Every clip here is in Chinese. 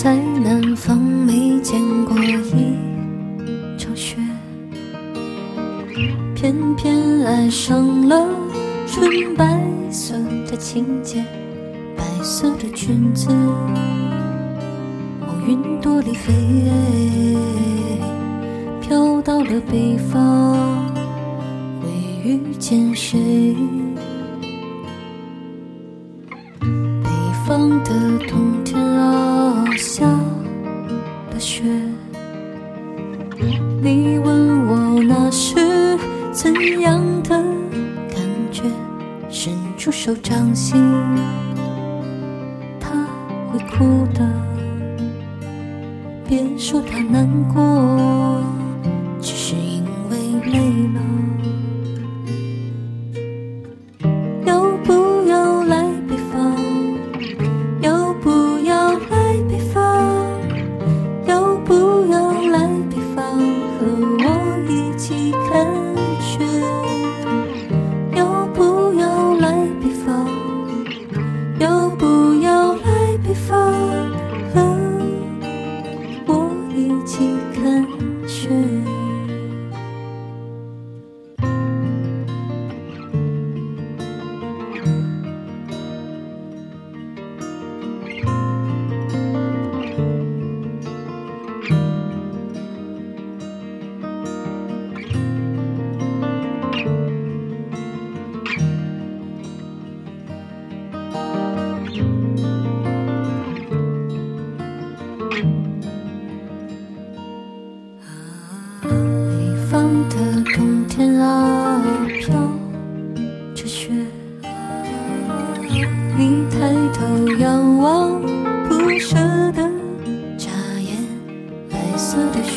在南方没见过一场雪，偏偏爱上了纯白色的情节，白色的裙子往云朵里飞，飘到了北方，会遇见谁？你问我那是怎样的感觉？伸出手掌心，他会哭的。别说他难过，只是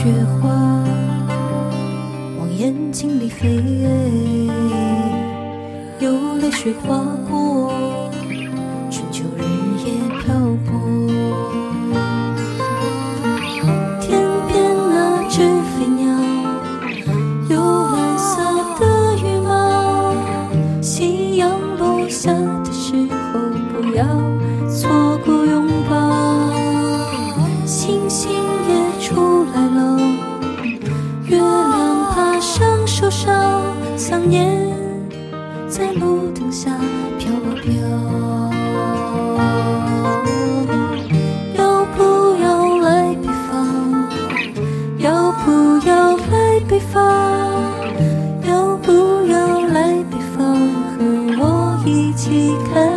雪花往眼睛里飞，有泪水划过，想念在路灯下飘啊飘。要不要来北方？要不要来北方？要不要来北方和我一起看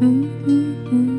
嗯嗯嗯。